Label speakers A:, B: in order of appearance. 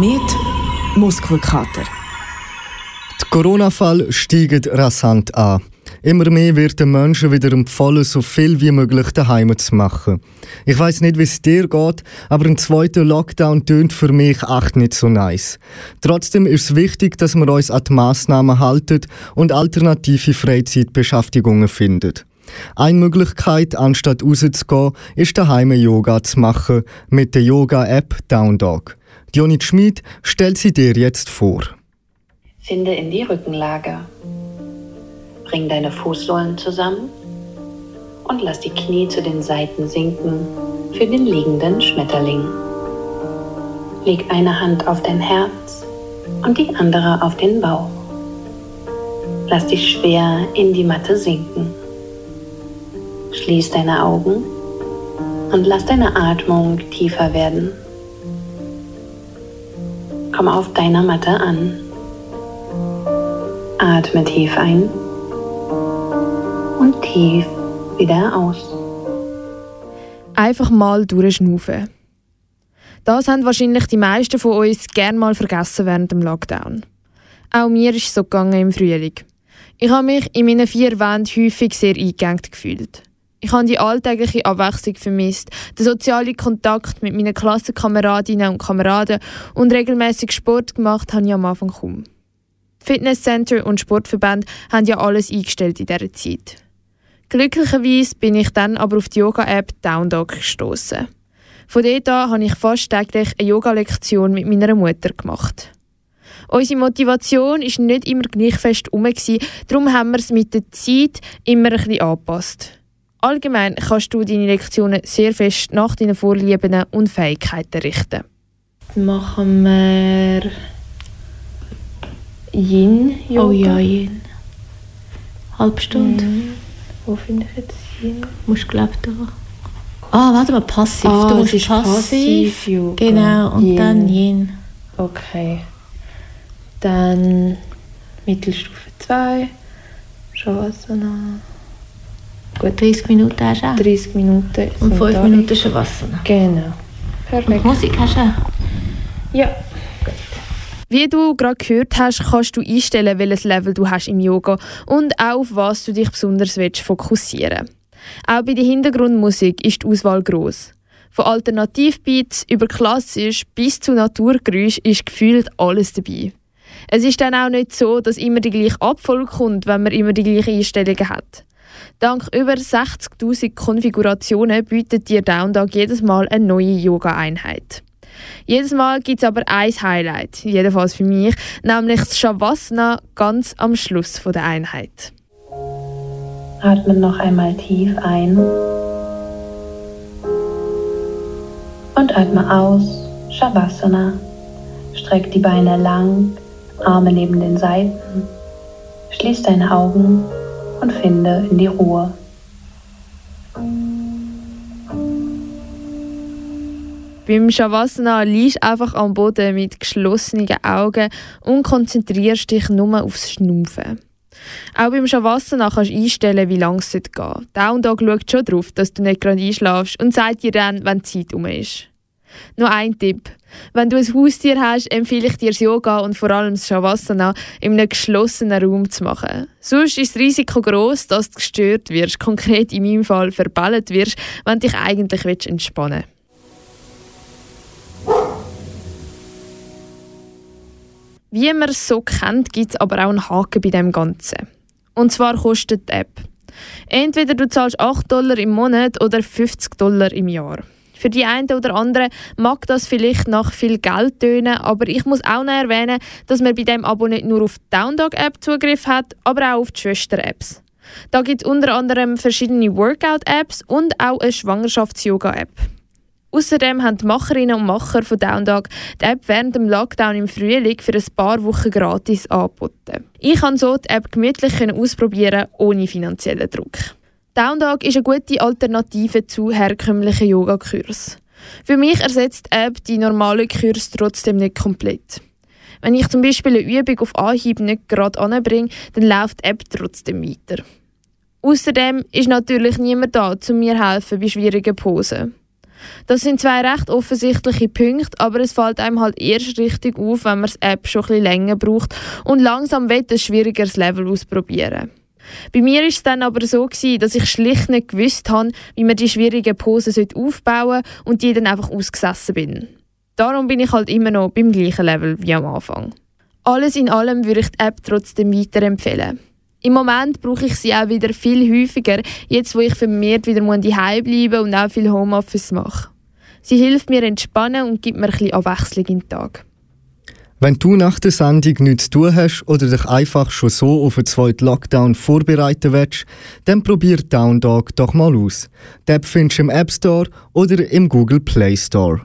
A: Planet Muskelkater.
B: Die Corona-Fälle steigen rasant an. Immer mehr wird den Menschen wieder empfohlen, so viel wie möglich daheim zu machen. Ich weiß nicht, wie es dir geht, aber ein zweiter Lockdown tönt für mich echt nicht so nice. Trotzdem ist es wichtig, dass wir uns an die Massnahmen halten und alternative Freizeitbeschäftigungen finden. Eine Möglichkeit, anstatt rauszugehen, ist daheim Yoga zu machen mit der Yoga-App Downdog. Dionit Schmid stellt sie dir jetzt vor.
C: Finde in die Rückenlage. Bring deine Fußsohlen zusammen und lass die Knie zu den Seiten sinken für den liegenden Schmetterling. Leg eine Hand auf dein Herz und die andere auf den Bauch. Lass dich schwer in die Matte sinken. Schließ deine Augen und lass deine Atmung tiefer werden. Komm auf deiner Matte an. Atme tief ein und tief wieder aus.
D: Einfach mal durchschnaufen. Das haben wahrscheinlich die meisten von uns gern mal vergessen während dem Lockdown. Auch mir ist es so gegangen im Frühling. Ich habe mich in meinen vier Wänden häufig sehr eingegangen gefühlt. Ich habe die alltägliche Abwechslung vermisst, den sozialen Kontakt mit meinen Klassenkameradinnen und Kameraden und regelmäßig Sport gemacht habe ich am Anfang kaum. Fitnesscenter und Sportverbände haben ja alles eingestellt in dieser Zeit. Glücklicherweise bin ich dann aber auf die Yoga-App Downdog gestoßen. Von dort an habe ich fast täglich eine Yoga-Lektion mit meiner Mutter gemacht. Unsere Motivation war nicht immer gleich fest um, darum haben wir es mit der Zeit immer ein bisschen angepasst. Allgemein kannst du deine Lektionen sehr fest nach deinen Vorlieben und Fähigkeiten richten.
E: Machen wir Yin-Yoga.
F: Oh ja, Yin. Halbe Stunde.
E: Mhm. Wo finde ich jetzt Yin?
F: Musst glaube da. Ah, warte mal, passiv.
E: Ah,
F: du musst
E: ist passiv Yoga.
F: Genau, und
E: Yin.
F: dann Yin.
E: Okay. Dann Mittelstufe 2. Shavasana.
F: Gut, 30 Minuten hast du auch.
E: 30 Minuten.
F: Und
E: sind
F: 5
E: da.
F: Minuten Shavasana.
E: Genau.
F: Und
E: Perfekt.
F: Musik hast du auch.
E: Ja.
D: Wie du gerade gehört hast, kannst du einstellen, welches Level du hast im Yoga und auch auf was du dich besonders willst fokussieren Auch bei der Hintergrundmusik ist die Auswahl groß. Von Alternativbeats über klassisch bis zu Naturgeräusch ist gefühlt alles dabei. Es ist dann auch nicht so, dass immer die gleiche Abfolge kommt, wenn man immer die gleichen Einstellungen hat. Dank über 60.000 Konfigurationen bietet dir Downdog jedes Mal eine neue Yoga-Einheit. Jedes Mal gibt es aber ein Highlight, jedenfalls für mich, nämlich das Shavasana ganz am Schluss der Einheit.
C: Atme noch einmal tief ein und atme aus. Shavasana. Streck die Beine lang, Arme neben den Seiten. Schließ deine Augen und finde in die Ruhe.
D: Beim Shavasana liegst du einfach am Boden mit geschlossenen Augen und konzentrierst dich nur aufs Schnaufen. Auch beim Shavasana kannst du einstellen, wie lange es geht. Down Dog schaut schon darauf, dass du nicht gerade einschlafst und sagt dir dann, wenn die Zeit um ist. Noch ein Tipp. Wenn du ein Haustier hast, empfehle ich dir das Yoga und vor allem das Shavasana in einem geschlossenen Raum zu machen. Sonst ist das Risiko groß, dass du gestört wirst, konkret in meinem Fall verbellt wirst, wenn du dich eigentlich entspannen willst. Wie man es so kennt, gibt es aber auch einen Haken bei dem Ganzen. Und zwar kostet die App. Entweder du zahlst 8 Dollar im Monat oder 50 Dollar im Jahr. Für die einen oder anderen mag das vielleicht nach viel Geld tönen, aber ich muss auch noch erwähnen, dass man bei dem Abo nicht nur auf die Downdog-App Zugriff hat, aber auch auf die Schwester-Apps. Da gibt es unter anderem verschiedene Workout-Apps und auch eine Schwangerschafts-Yoga-App. Außerdem haben die Macherinnen und Macher von Downdog die App während dem Lockdown im Frühling für ein paar Wochen gratis angeboten. Ich kann so die App gemütlich ausprobieren, ohne finanziellen Druck. Downdog ist eine gute Alternative zu herkömmlichen Yogakursen. Für mich ersetzt die App die normalen Kurse trotzdem nicht komplett. Wenn ich zum Beispiel eine Übung auf Anhieb nicht gerade anbringe, dann läuft die App trotzdem weiter. Außerdem ist natürlich niemand da, um mir helfen bei schwierigen Posen. Das sind zwei recht offensichtliche Punkte, aber es fällt einem halt erst richtig auf, wenn man die App schon ein bisschen länger braucht und langsam will ein schwierigeres Level ausprobieren. Bei mir war es dann aber so, gewesen, dass ich schlicht nicht gewusst habe, wie man die schwierigen Posen aufbauen sollte und die dann einfach ausgesessen bin. Darum bin ich halt immer noch beim gleichen Level wie am Anfang. Alles in allem würde ich die App trotzdem weiterempfehlen. Im Moment brauche ich sie auch wieder viel häufiger, jetzt wo ich vermehrt wieder daheim bleiben und auch viel Homeoffice mache. Sie hilft mir entspannen und gibt mir ein bisschen Abwechslung in den Tag.
B: Wenn du nach der Sendung nichts zu tun hast oder dich einfach schon so auf einen zweiten Lockdown vorbereiten willst, dann probier Down Dog doch mal aus. Die App findest du im App Store oder im Google Play Store.